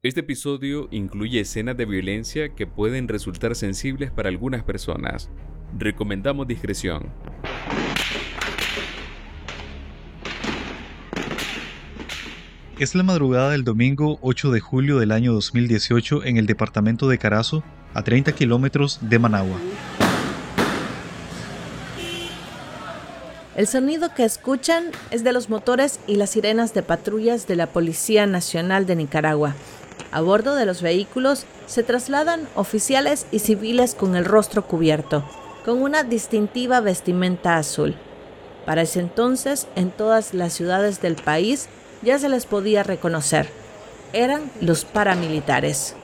Este episodio incluye escenas de violencia que pueden resultar sensibles para algunas personas. Recomendamos discreción. Es la madrugada del domingo 8 de julio del año 2018 en el departamento de Carazo, a 30 kilómetros de Managua. El sonido que escuchan es de los motores y las sirenas de patrullas de la Policía Nacional de Nicaragua. A bordo de los vehículos se trasladan oficiales y civiles con el rostro cubierto, con una distintiva vestimenta azul. Para ese entonces, en todas las ciudades del país ya se les podía reconocer. Eran los paramilitares.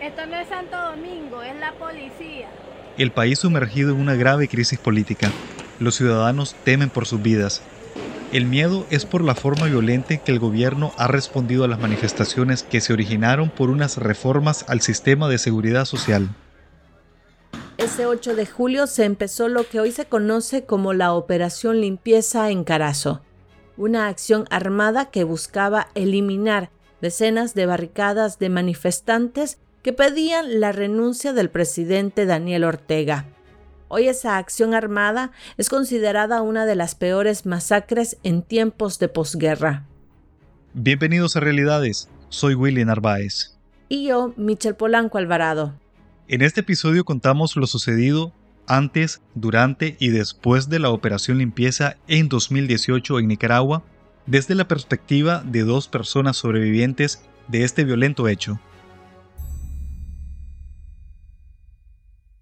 Esto no es Santo Domingo, es la policía. El país sumergido en una grave crisis política. Los ciudadanos temen por sus vidas. El miedo es por la forma violenta que el gobierno ha respondido a las manifestaciones que se originaron por unas reformas al sistema de seguridad social. Ese 8 de julio se empezó lo que hoy se conoce como la Operación Limpieza en Carazo, una acción armada que buscaba eliminar decenas de barricadas de manifestantes que pedían la renuncia del presidente Daniel Ortega. Hoy esa acción armada es considerada una de las peores masacres en tiempos de posguerra. Bienvenidos a Realidades, soy Willy Narváez. Y yo, Michel Polanco Alvarado. En este episodio contamos lo sucedido antes, durante y después de la operación limpieza en 2018 en Nicaragua, desde la perspectiva de dos personas sobrevivientes de este violento hecho.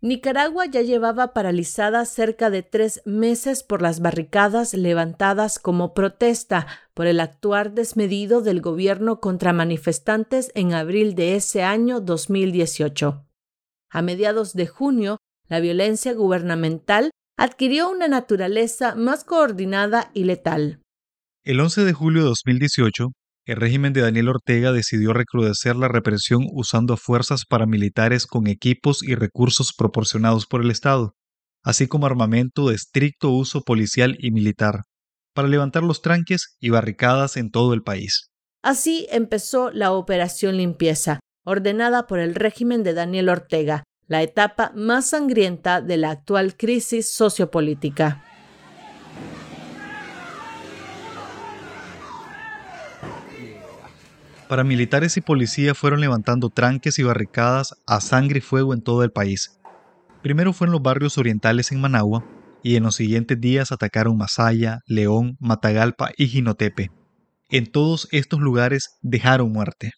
Nicaragua ya llevaba paralizada cerca de tres meses por las barricadas levantadas como protesta por el actuar desmedido del gobierno contra manifestantes en abril de ese año 2018. A mediados de junio, la violencia gubernamental adquirió una naturaleza más coordinada y letal. El 11 de julio de 2018, el régimen de Daniel Ortega decidió recrudecer la represión usando fuerzas paramilitares con equipos y recursos proporcionados por el Estado, así como armamento de estricto uso policial y militar, para levantar los tranques y barricadas en todo el país. Así empezó la Operación Limpieza, ordenada por el régimen de Daniel Ortega, la etapa más sangrienta de la actual crisis sociopolítica. Paramilitares y policía fueron levantando tranques y barricadas a sangre y fuego en todo el país. Primero fue en los barrios orientales en Managua y en los siguientes días atacaron Masaya, León, Matagalpa y Jinotepe. En todos estos lugares dejaron muerte.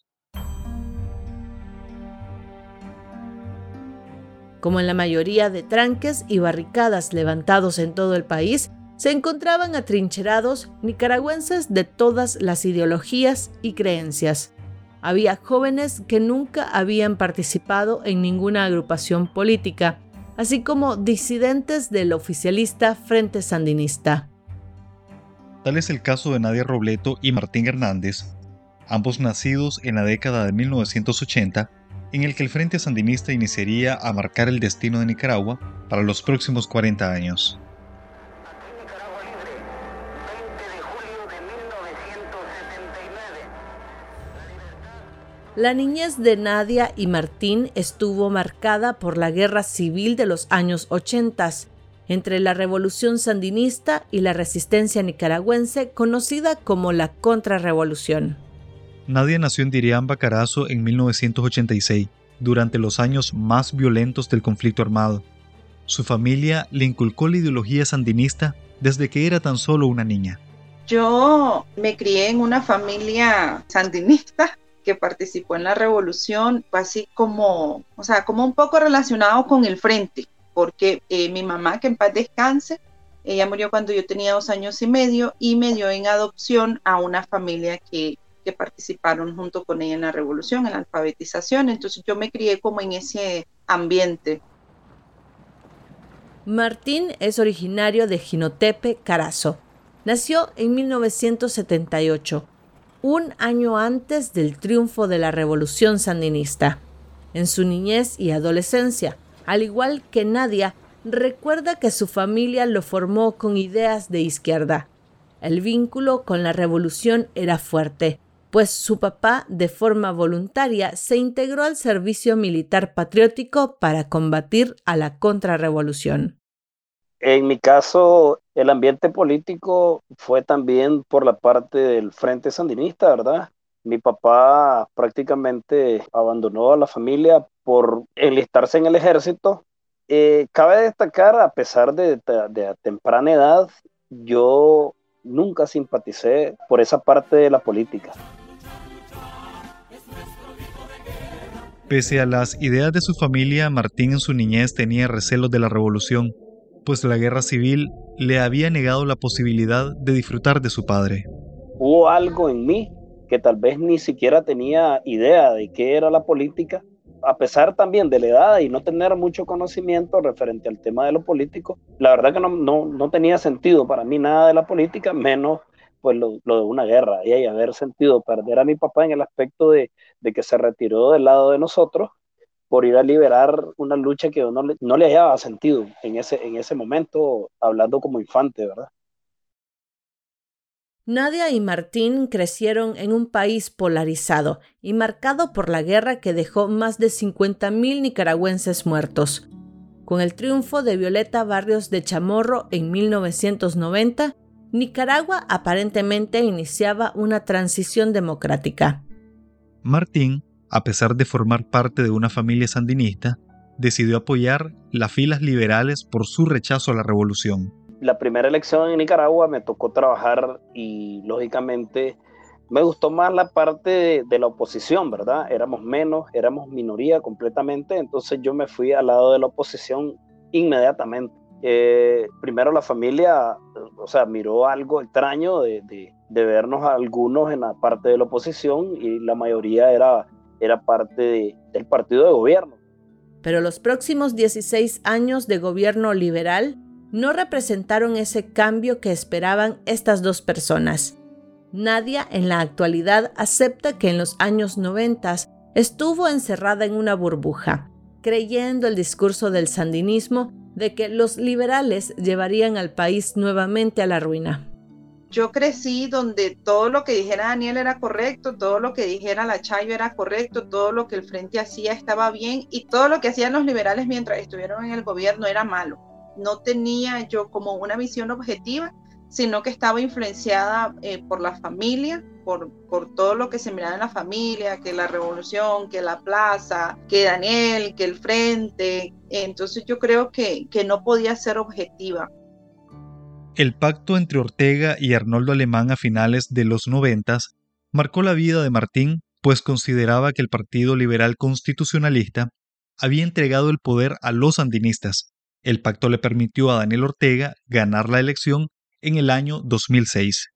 Como en la mayoría de tranques y barricadas levantados en todo el país, se encontraban atrincherados nicaragüenses de todas las ideologías y creencias. Había jóvenes que nunca habían participado en ninguna agrupación política, así como disidentes del oficialista Frente Sandinista. Tal es el caso de Nadia Robleto y Martín Hernández, ambos nacidos en la década de 1980, en el que el Frente Sandinista iniciaría a marcar el destino de Nicaragua para los próximos 40 años. La niñez de Nadia y Martín estuvo marcada por la guerra civil de los años 80 entre la revolución sandinista y la resistencia nicaragüense conocida como la contrarrevolución. Nadia nació en Diriamba, Carazo en 1986, durante los años más violentos del conflicto armado. Su familia le inculcó la ideología sandinista desde que era tan solo una niña. Yo me crié en una familia sandinista que participó en la revolución, fue así como, o sea, como un poco relacionado con el frente, porque eh, mi mamá, que en paz descanse, ella murió cuando yo tenía dos años y medio y me dio en adopción a una familia que, que participaron junto con ella en la revolución, en la alfabetización, entonces yo me crié como en ese ambiente. Martín es originario de Jinotepe, Carazo. Nació en 1978 un año antes del triunfo de la revolución sandinista. En su niñez y adolescencia, al igual que Nadia, recuerda que su familia lo formó con ideas de izquierda. El vínculo con la revolución era fuerte. pues su papá de forma voluntaria se integró al servicio militar patriótico para combatir a la contrarrevolución. En mi caso, el ambiente político fue también por la parte del Frente Sandinista, ¿verdad? Mi papá prácticamente abandonó a la familia por enlistarse en el ejército. Eh, cabe destacar, a pesar de, de temprana edad, yo nunca simpaticé por esa parte de la política. Pese a las ideas de su familia, Martín en su niñez tenía recelos de la revolución, pues la guerra civil le había negado la posibilidad de disfrutar de su padre. Hubo algo en mí que tal vez ni siquiera tenía idea de qué era la política, a pesar también de la edad y no tener mucho conocimiento referente al tema de lo político, la verdad que no, no, no tenía sentido para mí nada de la política, menos pues lo, de una guerra y haber sentido perder a mi papá en el aspecto de, que se retiró del lado de nosotros por ir a liberar una lucha que no le, no le hallaba sentido en ese, en ese momento, hablando como infante, ¿verdad? Nadia y Martín crecieron en un país polarizado y marcado por la guerra que dejó más de 50.000 nicaragüenses muertos. Con el triunfo de Violeta Barrios de Chamorro en 1990, Nicaragua aparentemente iniciaba una transición democrática. Martín, a pesar de formar parte de una familia sandinista, decidió apoyar las filas liberales por su rechazo a la revolución. La primera elección en Nicaragua me tocó trabajar y lógicamente me gustó más la parte de, la oposición, ¿verdad? Éramos menos, éramos minoría completamente, entonces yo me fui al lado de la oposición inmediatamente. Eh, primero la familia, o sea, miró algo extraño de, de, vernos algunos en la parte de la oposición y la mayoría era, era parte del partido de gobierno. Pero los próximos 16 años de gobierno liberal no representaron ese cambio que esperaban estas dos personas. Nadia en la actualidad acepta que en los años 90 estuvo encerrada en una burbuja, creyendo el discurso del sandinismo de que los liberales llevarían al país nuevamente a la ruina. Yo crecí donde todo lo que dijera Daniel era correcto, todo lo que dijera la Chayo era correcto, todo lo que el Frente hacía estaba bien y todo lo que hacían los liberales mientras estuvieron en el gobierno era malo. No tenía yo como una visión objetiva, sino que estaba influenciada eh, por la familia, por, todo lo que se miraba en la familia, que la revolución, que la plaza, que Daniel, que el frente. Entonces yo creo que no podía ser objetiva. El pacto entre Ortega y Arnoldo Alemán a finales de los noventas marcó la vida de Martín, pues consideraba que el Partido Liberal Constitucionalista había entregado el poder a los sandinistas. El pacto le permitió a Daniel Ortega ganar la elección en el año 2006.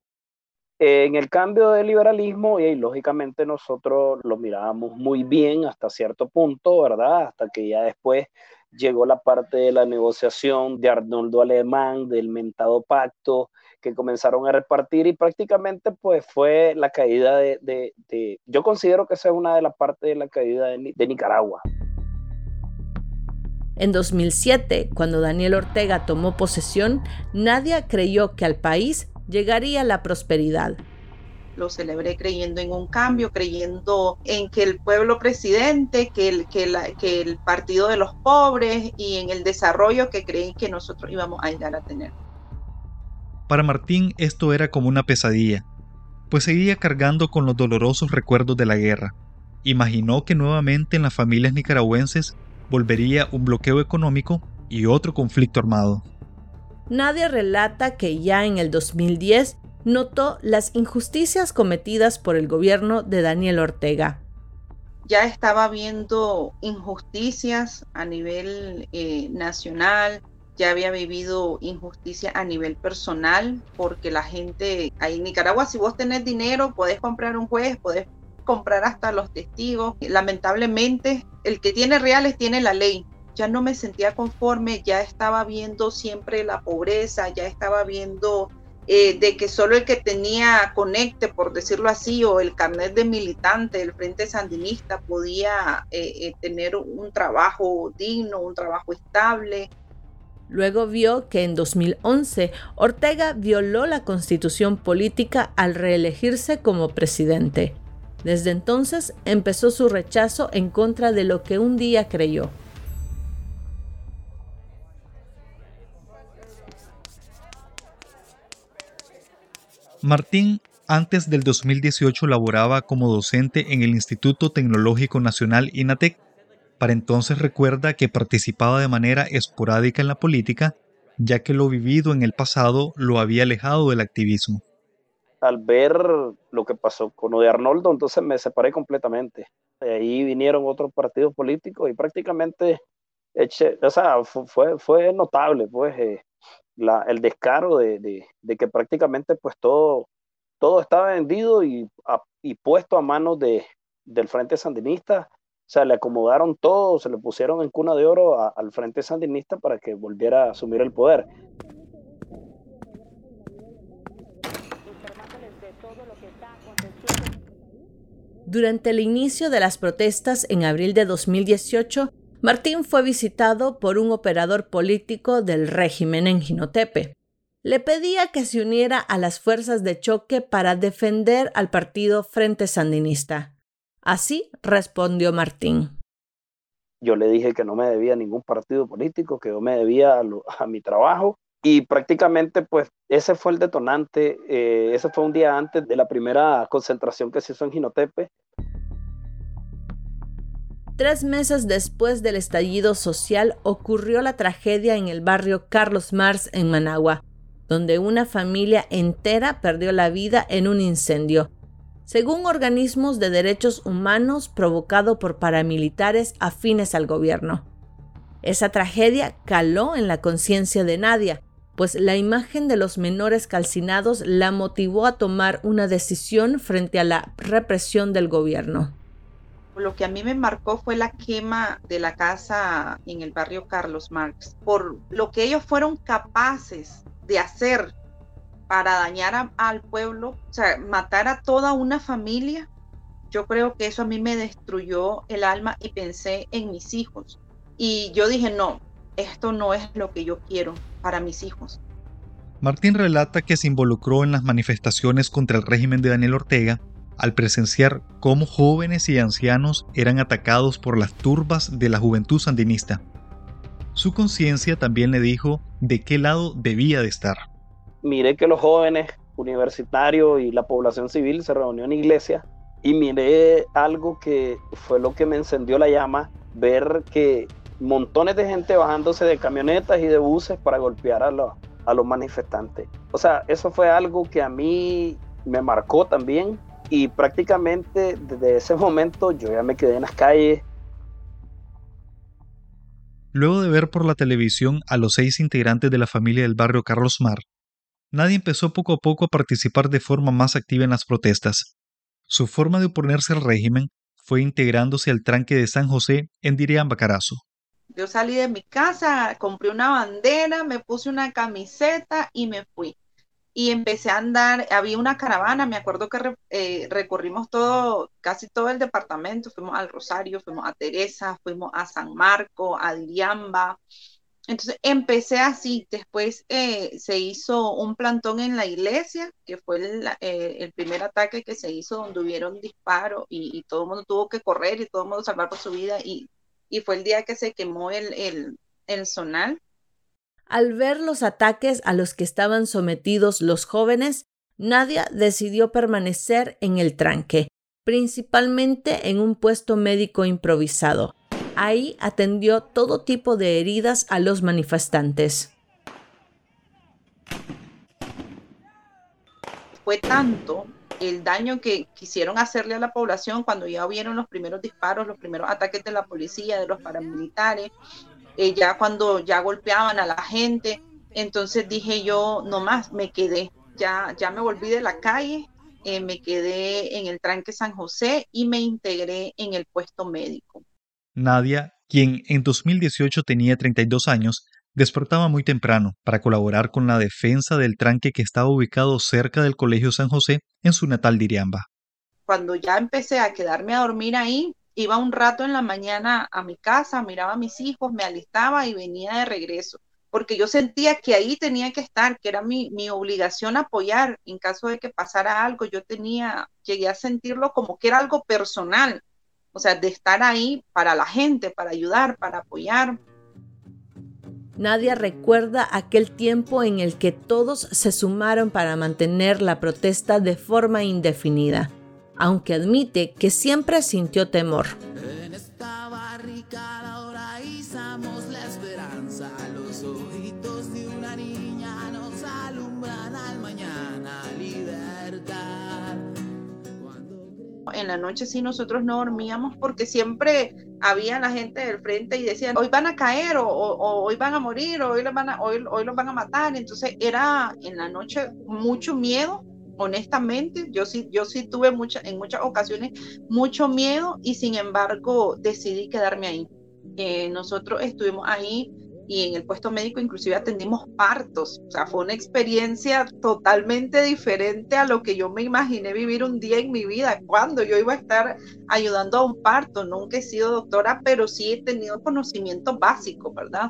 En el cambio de liberalismo, y lógicamente nosotros lo mirábamos muy bien hasta cierto punto, ¿verdad? Hasta que ya después llegó la parte de la negociación de Arnoldo Alemán, del mentado pacto, que comenzaron a repartir y prácticamente pues fue la caída de, yo considero que esa es una de las partes de la caída de, de Nicaragua. En 2007, cuando Daniel Ortega tomó posesión, nadie creyó que al país llegaría la prosperidad. Lo celebré creyendo en un cambio, creyendo en que el pueblo presidente, que el, que, que el partido de los pobres y en el desarrollo que creí que nosotros íbamos a llegar a tener. Para Martín esto era como una pesadilla, pues seguía cargando con los dolorosos recuerdos de la guerra. Imaginó que nuevamente en las familias nicaragüenses volvería un bloqueo económico y otro conflicto armado. Nadie relata que ya en el 2010 notó las injusticias cometidas por el gobierno de Daniel Ortega. Ya estaba viendo injusticias a nivel eh, nacional, ya había vivido injusticia a nivel personal, porque la gente ahí en Nicaragua, si vos tenés dinero, podés comprar un juez, podés comprar hasta los testigos. Lamentablemente, el que tiene reales tiene la ley ya no me sentía conforme, ya estaba viendo siempre la pobreza, ya estaba viendo eh, de que solo el que tenía conecte, por decirlo así, o el carnet de militante del Frente Sandinista podía eh, eh, tener un trabajo digno, un trabajo estable. Luego vio que en 2011 Ortega violó la constitución política al reelegirse como presidente. Desde entonces empezó su rechazo en contra de lo que un día creyó. Martín antes del 2018 laboraba como docente en el Instituto Tecnológico Nacional INATEC. Para entonces recuerda que participaba de manera esporádica en la política, ya que lo vivido en el pasado lo había alejado del activismo. Al ver lo que pasó con lo de Arnoldo, entonces me separé completamente. De ahí vinieron otros partidos políticos y prácticamente, o sea, fue, fue notable, pues, eh, la, el descaro de, de, que prácticamente pues todo todo estaba vendido y, y puesto a manos de, del Frente Sandinista. O sea, le acomodaron todo, se le pusieron en cuna de oro al Frente Sandinista para que volviera a asumir el poder. Durante el inicio de las protestas en abril de 2018, Martín fue visitado por un operador político del régimen en Jinotepe le pedía que se uniera a las fuerzas de choque para defender al partido Frente Sandinista. Así respondió Martín. Yo le dije que no me debía ningún partido político, que yo me debía a, mi trabajo y prácticamente pues ese fue el detonante, eh, ese fue un día antes de la primera concentración que se hizo en Ginotepe. Tres meses después del estallido social ocurrió la tragedia en el barrio Carlos Mars en Managua, donde una familia entera perdió la vida en un incendio, según organismos de derechos humanos provocado por paramilitares afines al gobierno. Esa tragedia caló en la conciencia de Nadia, pues la imagen de los menores calcinados la motivó a tomar una decisión frente a la represión del gobierno. Lo que a mí me marcó fue la quema de la casa en el barrio Carlos Marx, por lo que ellos fueron capaces de hacer para dañar al pueblo, o sea, matar a toda una familia, yo creo que eso a mí me destruyó el alma y pensé en mis hijos. Y yo dije, no, esto no es lo que yo quiero para mis hijos. Martín relata que se involucró en las manifestaciones contra el régimen de Daniel Ortega al presenciar cómo jóvenes y ancianos eran atacados por las turbas de la juventud sandinista. Su conciencia también le dijo de qué lado debía de estar. Miré que los jóvenes universitarios y la población civil se reunió en iglesia y miré algo que fue lo que me encendió la llama, ver que montones de gente bajándose de camionetas y de buses para golpear a los, a los manifestantes. O sea, eso fue algo que a mí me marcó también y prácticamente desde ese momento yo ya me quedé en las calles, Luego de ver por la televisión a los seis integrantes de la familia del barrio Carlos Mar, nadie empezó poco a poco a participar de forma más activa en las protestas. Su forma de oponerse al régimen fue integrándose al tranque de San José en Dirián Bacarazo. Yo salí de mi casa, compré una bandera, me puse una camiseta y me fui y empecé a andar, había una caravana, me acuerdo que eh, recorrimos todo, casi todo el departamento, fuimos al Rosario, fuimos a Teresa, fuimos a San Marco, a Diriamba. Entonces empecé así, después eh, se hizo un plantón en la iglesia, que fue el, eh, primer ataque que se hizo donde hubieron disparos y, todo el mundo tuvo que correr y todo el mundo salvar por su vida y, y fue el día que se quemó el, el, el zonal al ver los ataques a los que estaban sometidos los jóvenes, Nadia decidió permanecer en el tranque, principalmente en un puesto médico improvisado. Ahí atendió todo tipo de heridas a los manifestantes. Fue tanto el daño que quisieron hacerle a la población cuando ya vieron los primeros disparos, los primeros ataques de la policía, de los paramilitares, eh, ya cuando ya golpeaban a la gente. Entonces dije yo, no más, me quedé, ya, ya me volví de la calle, eh, me quedé en el tranque San José y me integré en el puesto médico. Nadia, quien en 2018 tenía 32 años, despertaba muy temprano para colaborar con la defensa del tranque que estaba ubicado cerca del Colegio San José en su natal Diriamba. Cuando ya empecé a quedarme a dormir ahí, iba un rato en la mañana a mi casa, miraba a mis hijos, me alistaba y venía de regreso, porque yo sentía que ahí tenía que estar, que era mi, mi obligación apoyar en caso de que pasara algo. Yo tenía, llegué a sentirlo como que era algo personal, o sea, de estar ahí para la gente, para ayudar, para apoyar. Nadia recuerda aquel tiempo en el que todos se sumaron para mantener la protesta de forma indefinida, aunque admite que siempre sintió temor. en la noche sí nosotros no dormíamos porque siempre había la gente del frente y decían, hoy van a caer o, hoy van a morir o hoy los van a, hoy, hoy los van a matar. Entonces era en la noche mucho miedo, honestamente. Yo sí, yo sí tuve mucha, en muchas ocasiones mucho miedo y sin embargo decidí quedarme ahí. Eh, nosotros estuvimos ahí y en el puesto médico inclusive atendimos partos. O sea, fue una experiencia totalmente diferente a lo que yo me imaginé vivir un día en mi vida, cuando yo iba a estar ayudando a un parto. Nunca he sido doctora, pero sí he tenido conocimiento básico, ¿verdad?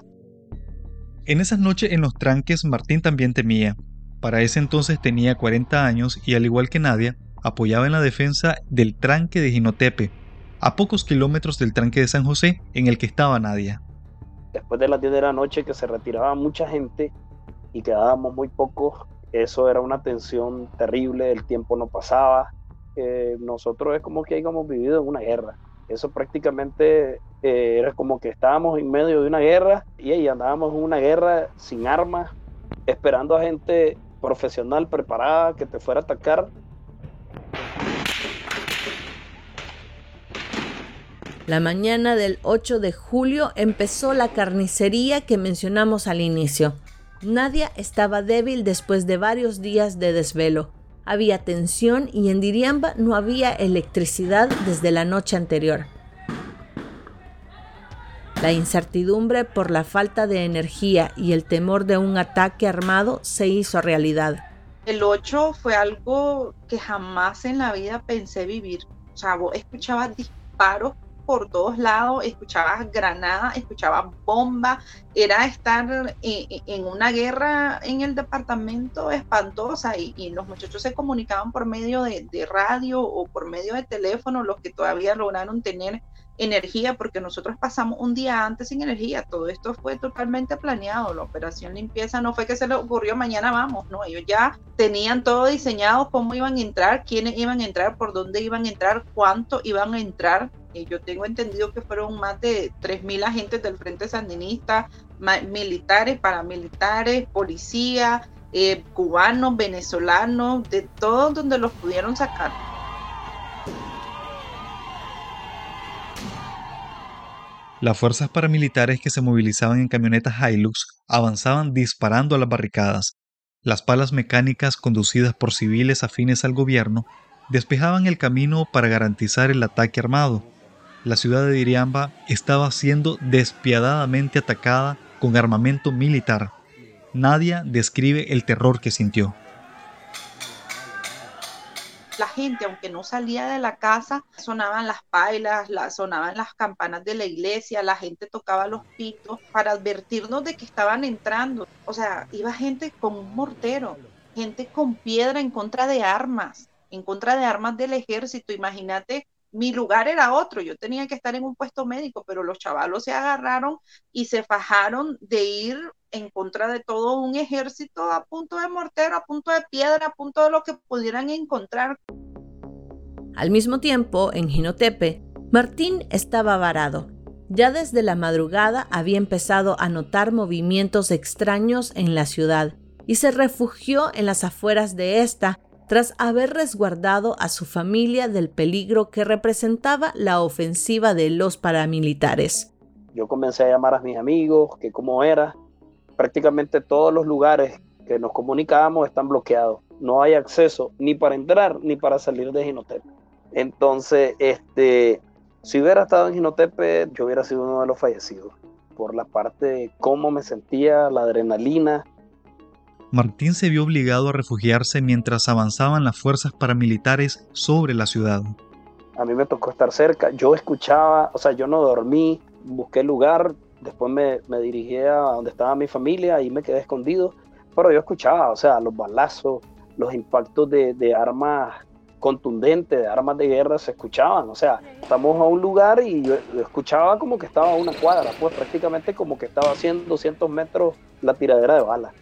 En esas noches en los tranques Martín también temía. Para ese entonces tenía 40 años y al igual que Nadia, apoyaba en la defensa del tranque de Ginotepe, a pocos kilómetros del tranque de San José en el que estaba Nadia después de las 10 de la noche que se retiraba mucha gente y quedábamos muy pocos, eso era una tensión terrible, el tiempo no pasaba. Eh, nosotros es como que hayamos vivido en una guerra. Eso prácticamente eh, era como que estábamos en medio de una guerra y ahí andábamos en una guerra sin armas, esperando a gente profesional preparada que te fuera a atacar La mañana del 8 de julio empezó la carnicería que mencionamos al inicio. Nadia estaba débil después de varios días de desvelo. Había tensión y en Diriamba no había electricidad desde la noche anterior. La incertidumbre por la falta de energía y el temor de un ataque armado se hizo realidad. El 8 fue algo que jamás en la vida pensé vivir. O sea, escuchaba disparos por todos lados, escuchabas granadas, escuchabas bombas, era estar en, una guerra en el departamento espantosa y, los muchachos se comunicaban por medio de, radio o por medio de teléfono, los que todavía lograron tener energía, porque nosotros pasamos un día antes sin energía, todo esto fue totalmente planeado, la operación limpieza no fue que se les ocurrió mañana vamos, no, ellos ya tenían todo diseñado, cómo iban a entrar, quiénes iban a entrar, por dónde iban a entrar, cuánto iban a entrar, yo tengo entendido que fueron más de 3.000 agentes del Frente Sandinista, militares, paramilitares, policía, eh, cubanos, venezolanos, de todos donde los pudieron sacar. Las fuerzas paramilitares que se movilizaban en camionetas Hilux avanzaban disparando a las barricadas. Las palas mecánicas conducidas por civiles afines al gobierno despejaban el camino para garantizar el ataque armado la ciudad de Diriamba estaba siendo despiadadamente atacada con armamento militar. Nadia describe el terror que sintió. La gente, aunque no salía de la casa, sonaban las pailas, sonaban las campanas de la iglesia, la gente tocaba los pitos para advertirnos de que estaban entrando. O sea, iba gente con un mortero, gente con piedra en contra de armas, en contra de armas del ejército. Imagínate mi lugar era otro, yo tenía que estar en un puesto médico, pero los chavalos se agarraron y se fajaron de ir en contra de todo un ejército a punto de mortero, a punto de piedra, a punto de lo que pudieran encontrar. Al mismo tiempo, en Ginotepe, Martín estaba varado. Ya desde la madrugada había empezado a notar movimientos extraños en la ciudad y se refugió en las afueras de esta tras haber resguardado a su familia del peligro que representaba la ofensiva de los paramilitares. Yo comencé a llamar a mis amigos, que cómo era. Prácticamente todos los lugares que nos comunicábamos están bloqueados. No hay acceso ni para entrar ni para salir de Ginotepe. Entonces, este, si hubiera estado en Ginotepe, yo hubiera sido uno de los fallecidos. Por la parte de cómo me sentía, la adrenalina, Martín se vio obligado a refugiarse mientras avanzaban las fuerzas paramilitares sobre la ciudad. A mí me tocó estar cerca, yo escuchaba, o sea, yo no dormí, busqué lugar, Después me, me dirigí a donde estaba mi familia, y me quedé escondido, pero yo escuchaba, o sea, los balazos, los impactos de, de armas contundentes, de armas de guerra se escuchaban, o sea, estamos a un lugar y yo, escuchaba como que estaba a una cuadra, pues prácticamente como que estaba 100, 200 metros la tiradera de balas.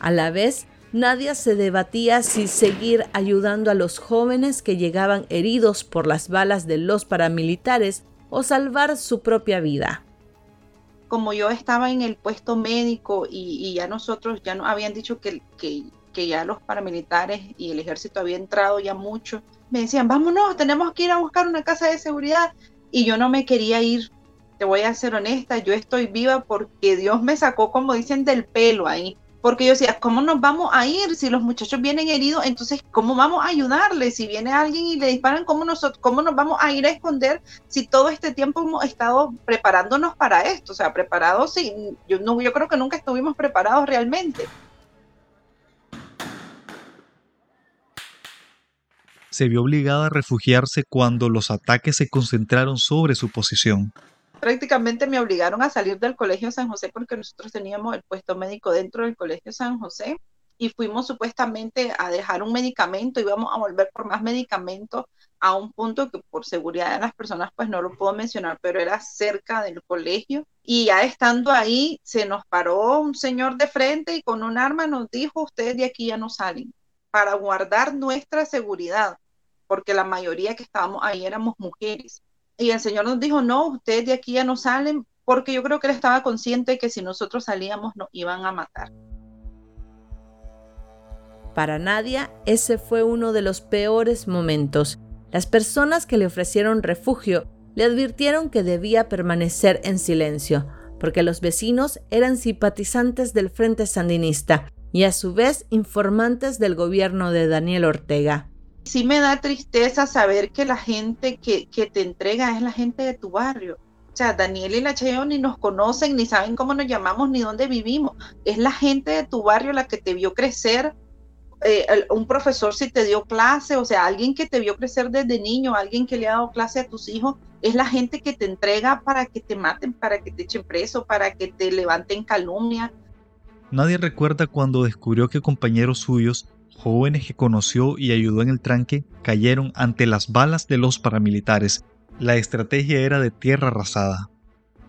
A la vez, Nadia se debatía si seguir ayudando a los jóvenes que llegaban heridos por las balas de los paramilitares o salvar su propia vida. Como yo estaba en el puesto médico y, ya nosotros ya nos habían dicho que, que, ya los paramilitares y el ejército había entrado ya mucho, me decían, vámonos, tenemos que ir a buscar una casa de seguridad. Y yo no me quería ir, te voy a ser honesta, yo estoy viva porque Dios me sacó, como dicen, del pelo ahí porque yo decía, ¿cómo nos vamos a ir si los muchachos vienen heridos? Entonces, ¿cómo vamos a ayudarles? Si viene alguien y le disparan, ¿cómo, nosotros, ¿cómo nos vamos a ir a esconder si todo este tiempo hemos estado preparándonos para esto? O sea, preparados, sí, yo, no, yo creo que nunca estuvimos preparados realmente. Se vio obligada a refugiarse cuando los ataques se concentraron sobre su posición prácticamente me obligaron a salir del Colegio San José porque nosotros teníamos el puesto médico dentro del Colegio San José y fuimos supuestamente a dejar un medicamento, íbamos a volver por más medicamentos a un punto que por seguridad de las personas pues no lo puedo mencionar, pero era cerca del colegio. Y ya estando ahí se nos paró un señor de frente y con un arma nos dijo, ustedes de aquí ya no salen, para guardar nuestra seguridad, porque la mayoría que estábamos ahí éramos mujeres y el Señor nos dijo, no, ustedes de aquí ya no salen, porque yo creo que él estaba consciente que si nosotros salíamos nos iban a matar. Para Nadia, ese fue uno de los peores momentos. Las personas que le ofrecieron refugio le advirtieron que debía permanecer en silencio, porque los vecinos eran simpatizantes del Frente Sandinista y a su vez informantes del gobierno de Daniel Ortega sí me da tristeza saber que la gente que, te entrega es la gente de tu barrio. O sea, Daniel y la Cheo ni nos conocen, ni saben cómo nos llamamos, ni dónde vivimos. Es la gente de tu barrio la que te vio crecer. Eh, un profesor si te dio clase, o sea, alguien que te vio crecer desde niño, alguien que le ha dado clase a tus hijos, es la gente que te entrega para que te maten, para que te echen preso, para que te levanten calumnia. Nadie recuerda cuando descubrió que compañeros suyos jóvenes que conoció y ayudó en el tranque cayeron ante las balas de los paramilitares. La estrategia era de tierra arrasada.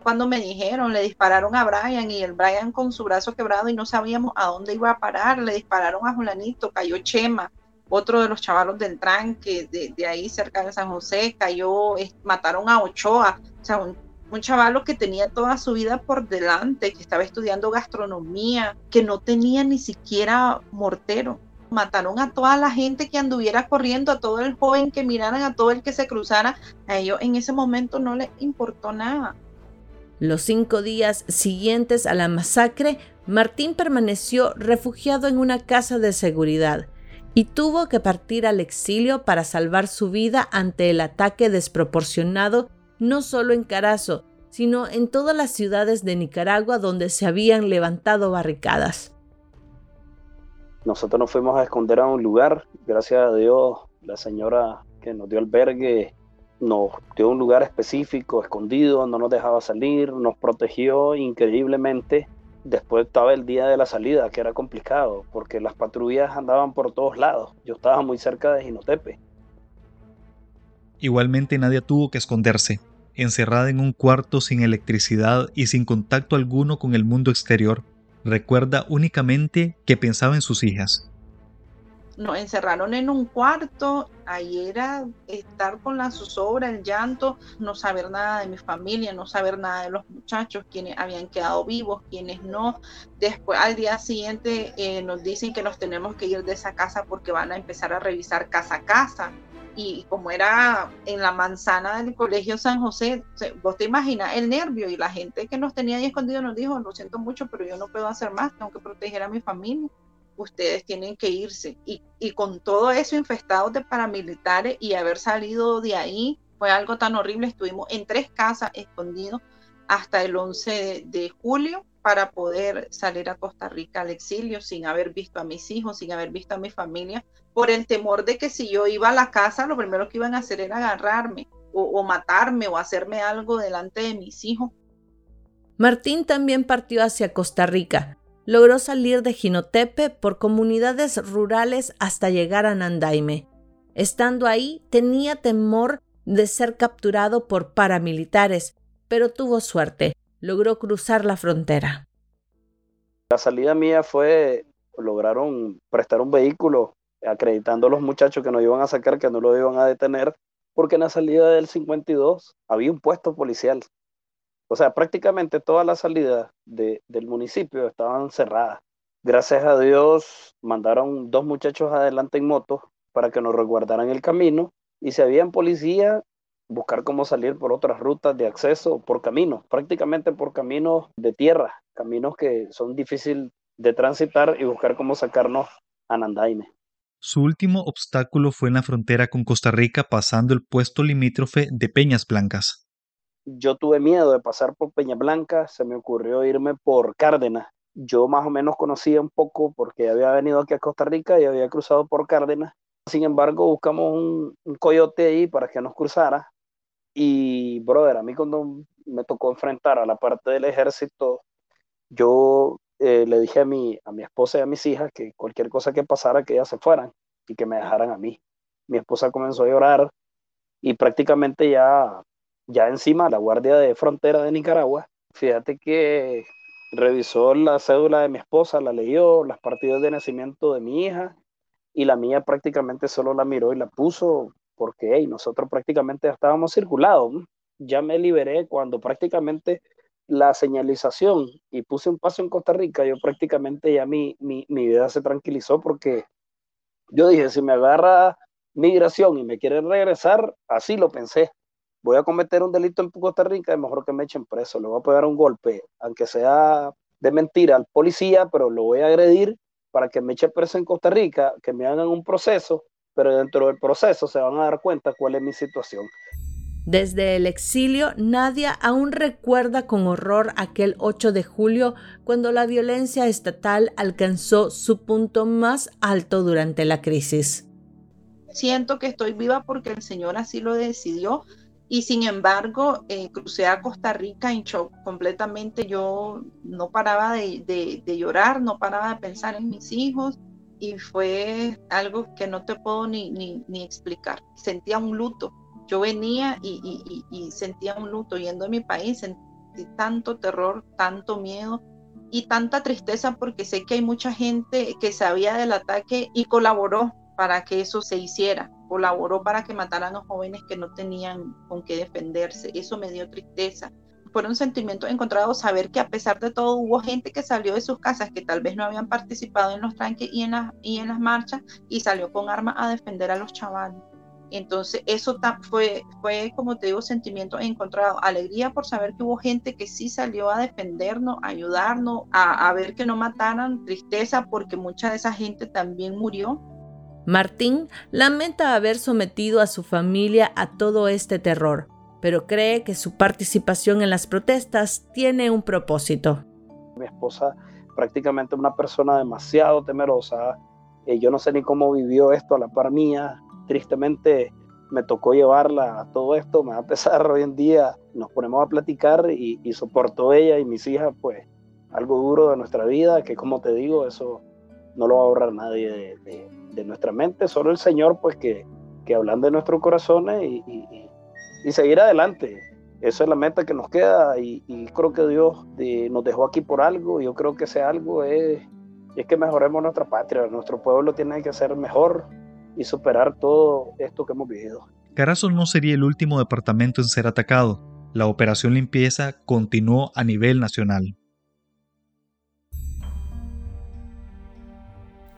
Cuando me dijeron, le dispararon a Brian y el Brian con su brazo quebrado y no sabíamos a dónde iba a parar, le dispararon a Julanito, cayó Chema, otro de los chavalos del tranque de, ahí cerca de San José, cayó, mataron a Ochoa, o sea, un, un chavalo que tenía toda su vida por delante, que estaba estudiando gastronomía, que no tenía ni siquiera mortero mataron a toda la gente que anduviera corriendo, a todo el joven que miraran, a todo el que se cruzara. A ellos en ese momento no les importó nada. Los cinco días siguientes a la masacre, Martín permaneció refugiado en una casa de seguridad y tuvo que partir al exilio para salvar su vida ante el ataque desproporcionado no solo en Carazo, sino en todas las ciudades de Nicaragua donde se habían levantado barricadas. Nosotros nos fuimos a esconder a un lugar, gracias a Dios, la señora que nos dio albergue nos dio un lugar específico, escondido, no nos dejaba salir, nos protegió increíblemente. Después estaba el día de la salida, que era complicado, porque las patrullas andaban por todos lados. Yo estaba muy cerca de Jinotepe. Igualmente nadie tuvo que esconderse. Encerrada en un cuarto sin electricidad y sin contacto alguno con el mundo exterior, recuerda únicamente que pensaba en sus hijas. Nos encerraron en un cuarto, ahí era estar con la zozobra, el llanto, no saber nada de mi familia, no saber nada de los muchachos, quienes habían quedado vivos, quienes no. Después, al día siguiente, eh, nos dicen que nos tenemos que ir de esa casa porque van a empezar a revisar casa a casa y como era en la manzana del colegio San José, vos te imaginas el nervio y la gente que nos tenía ahí escondido nos dijo, lo siento mucho, pero yo no puedo hacer más, tengo que proteger a mi familia, ustedes tienen que irse. Y, y con todo eso infestados de paramilitares y haber salido de ahí, fue algo tan horrible, estuvimos en tres casas escondidos hasta el 11 de julio para poder salir a Costa Rica al exilio sin haber visto a mis hijos, sin haber visto a mi familia, por el temor de que si yo iba a la casa, lo primero que iban a hacer era agarrarme. o, matarme o hacerme algo delante de mis hijos. Martín también partió hacia Costa Rica. Logró salir de Jinotepe por comunidades rurales hasta llegar a Nandaime. Estando ahí, tenía temor de ser capturado por paramilitares, pero tuvo suerte. Logró cruzar la frontera. La salida mía fue, lograron prestar un vehículo acreditando a los muchachos que nos iban a sacar, que no lo iban a detener, porque en la salida del 52 había un puesto policial. O sea, prácticamente todas las salidas del municipio estaban cerradas. Gracias a Dios mandaron dos muchachos adelante en moto para que nos resguardaran el camino y si había policía, buscar cómo salir por otras rutas de acceso, por caminos, prácticamente por caminos de tierra, caminos que son difíciles de transitar y buscar cómo sacarnos a Nandaime. Su último obstáculo fue en la frontera con Costa Rica pasando el puesto limítrofe de Peñas Blancas. Yo tuve miedo de pasar por Peñas Blancas, se me ocurrió irme por Cárdenas. Yo más o menos conocía un poco porque había venido aquí a Costa Rica y había cruzado por Cárdenas. Sin embargo, buscamos un, coyote ahí para que nos cruzara. Y, brother, a mí cuando me tocó enfrentar a la parte del ejército, yo eh, le dije a mi, a mi esposa y a mis hijas que cualquier cosa que pasara, que ellas se fueran y que me dejaran a mí. Mi esposa comenzó a llorar y prácticamente ya, ya encima la Guardia de Frontera de Nicaragua, fíjate que revisó la cédula de mi esposa, la leyó, las partidas de nacimiento de mi hija y la mía prácticamente solo la miró y la puso porque nosotros prácticamente estábamos circulados. Ya me liberé cuando prácticamente la señalización y puse un paso en Costa Rica, yo prácticamente ya mi, mi, mi vida se tranquilizó porque yo dije, si me agarra migración y me quiere regresar, así lo pensé. Voy a cometer un delito en Costa Rica, es mejor que me echen preso. Le voy a pegar un golpe, aunque sea de mentira al policía, pero lo voy a agredir para que me eche preso en Costa Rica, que me hagan un proceso, pero dentro del proceso se van a dar cuenta cuál es mi situación. Desde el exilio, Nadia aún recuerda con horror aquel 8 de julio cuando la violencia estatal alcanzó su punto más alto durante la crisis. Siento que estoy viva porque el Señor así lo decidió y sin embargo eh, crucé a Costa Rica en shock completamente. Yo no paraba de, llorar, no paraba de pensar en mis hijos y fue algo que no te puedo ni, ni explicar. Sentía un luto yo venía y, sentía un luto yendo a mi país, sentí tanto terror, tanto miedo y tanta tristeza porque sé que hay mucha gente que sabía del ataque y colaboró para que eso se hiciera, colaboró para que mataran a jóvenes que no tenían con qué defenderse. Eso me dio tristeza. Fueron sentimientos encontrados saber que a pesar de todo hubo gente que salió de sus casas que tal vez no habían participado en los tranques y en, y en las marchas y salió con armas a defender a los chavales. Entonces, eso fue, fue, como te digo, sentimiento encontrado. Alegría por saber que hubo gente que sí salió a defendernos, a ayudarnos, a, ver que no mataran. Tristeza porque mucha de esa gente también murió. Martín lamenta haber sometido a su familia a todo este terror, pero cree que su participación en las protestas tiene un propósito. Mi esposa prácticamente una persona demasiado temerosa. Eh, yo no sé ni cómo vivió esto a la par mía tristemente me tocó llevarla a todo esto, me va a pesar hoy en día, nos ponemos a platicar y, y ella y mis hijas, pues algo duro de nuestra vida, que como te digo, eso no lo va a ahorrar nadie de, nuestra mente, solo el Señor, pues que, que hablan de nuestros corazones y, seguir adelante. Esa es la meta que nos queda y, creo que Dios nos dejó aquí por algo. Y yo creo que ese algo es, es que mejoremos nuestra patria. Nuestro pueblo tiene que ser mejor, y superar todo esto que hemos vivido. Carazo no sería el último departamento en ser atacado. La operación limpieza continuó a nivel nacional.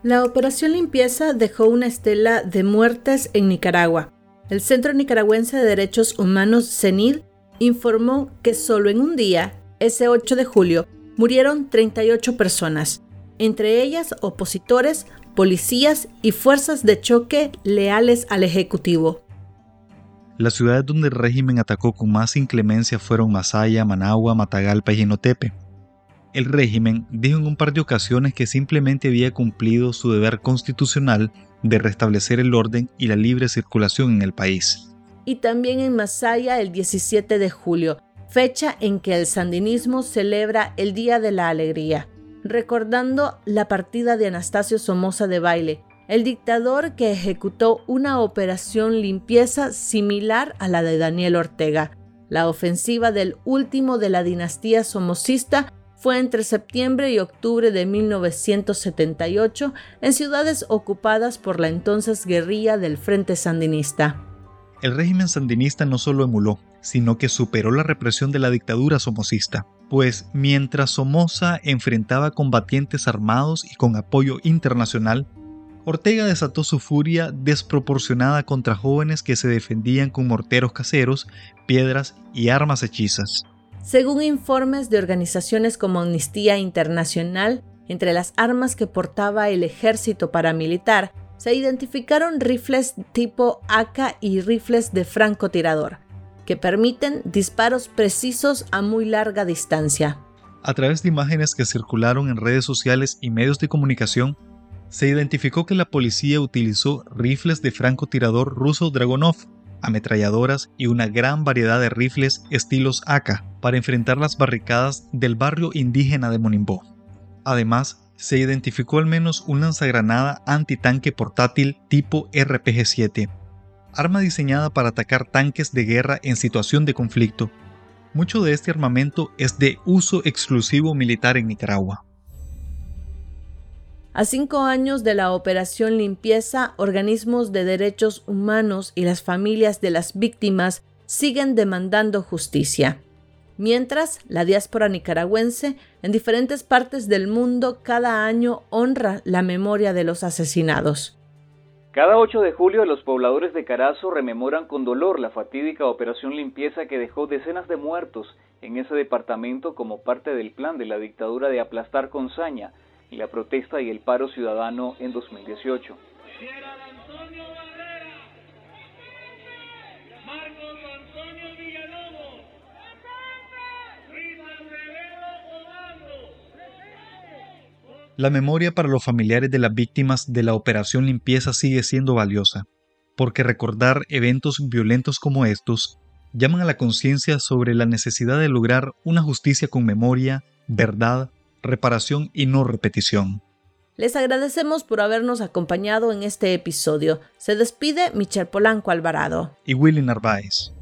La operación limpieza dejó una estela de muertes en Nicaragua. El Centro Nicaragüense de Derechos Humanos, CENID, informó que solo en un día, ese 8 de julio, murieron 38 personas, entre ellas opositores, policías y fuerzas de choque leales al Ejecutivo. Las ciudades donde el régimen atacó con más inclemencia fueron Masaya, Managua, Matagalpa y Genotepe. El régimen dijo en un par de ocasiones que simplemente había cumplido su deber constitucional de restablecer el orden y la libre circulación en el país. y también en Masaya el 17 de julio, fecha en que el sandinismo celebra el Día de la Alegría, recordando la partida de Anastasio Somoza de Baile, el dictador que ejecutó una operación limpieza similar a la de Daniel Ortega. La ofensiva del último de la dinastía somocista fue entre septiembre y octubre de 1978 en ciudades ocupadas por la entonces guerrilla del Frente Sandinista. El régimen sandinista no solo emuló, sino que superó la represión de la dictadura somocista, pues mientras Somoza enfrentaba combatientes armados y con apoyo internacional, Ortega desató su furia desproporcionada contra jóvenes que se defendían con morteros caseros, piedras y armas hechizas. Según informes de organizaciones como Amnistía Internacional, entre las armas que portaba el ejército paramilitar se identificaron rifles tipo AK y rifles de francotirador, que permiten disparos precisos a muy larga distancia. A través de imágenes que circularon en redes sociales y medios de comunicación, se identificó que la policía utilizó rifles de francotirador ruso Dragonov, ametralladoras y una gran variedad de rifles estilos AK para enfrentar las barricadas del barrio indígena de Monimbó. Además, se identificó al menos un lanzagranada antitanque portátil tipo RPG-7, arma diseñada para atacar tanques de guerra en situación de conflicto. Mucho de este armamento es de uso exclusivo militar en Nicaragua. A cinco años de la operación limpieza, organismos de derechos humanos y las familias de las víctimas siguen demandando justicia. Mientras, la diáspora nicaragüense en diferentes partes del mundo cada año honra la memoria de los asesinados. Cada 8 de julio los pobladores de Carazo rememoran con dolor la fatídica operación limpieza que dejó decenas de muertos en ese departamento como parte del plan de la dictadura de aplastar con saña la protesta y el paro ciudadano en 2018. La memoria para los familiares de las víctimas de la operación limpieza sigue siendo valiosa, porque recordar eventos violentos como estos llaman a la conciencia sobre la necesidad de lograr una justicia con memoria, verdad reparación y no repetición. Les agradecemos por habernos acompañado en este episodio. Se despide Michel Polanco Alvarado y Willy Narváez.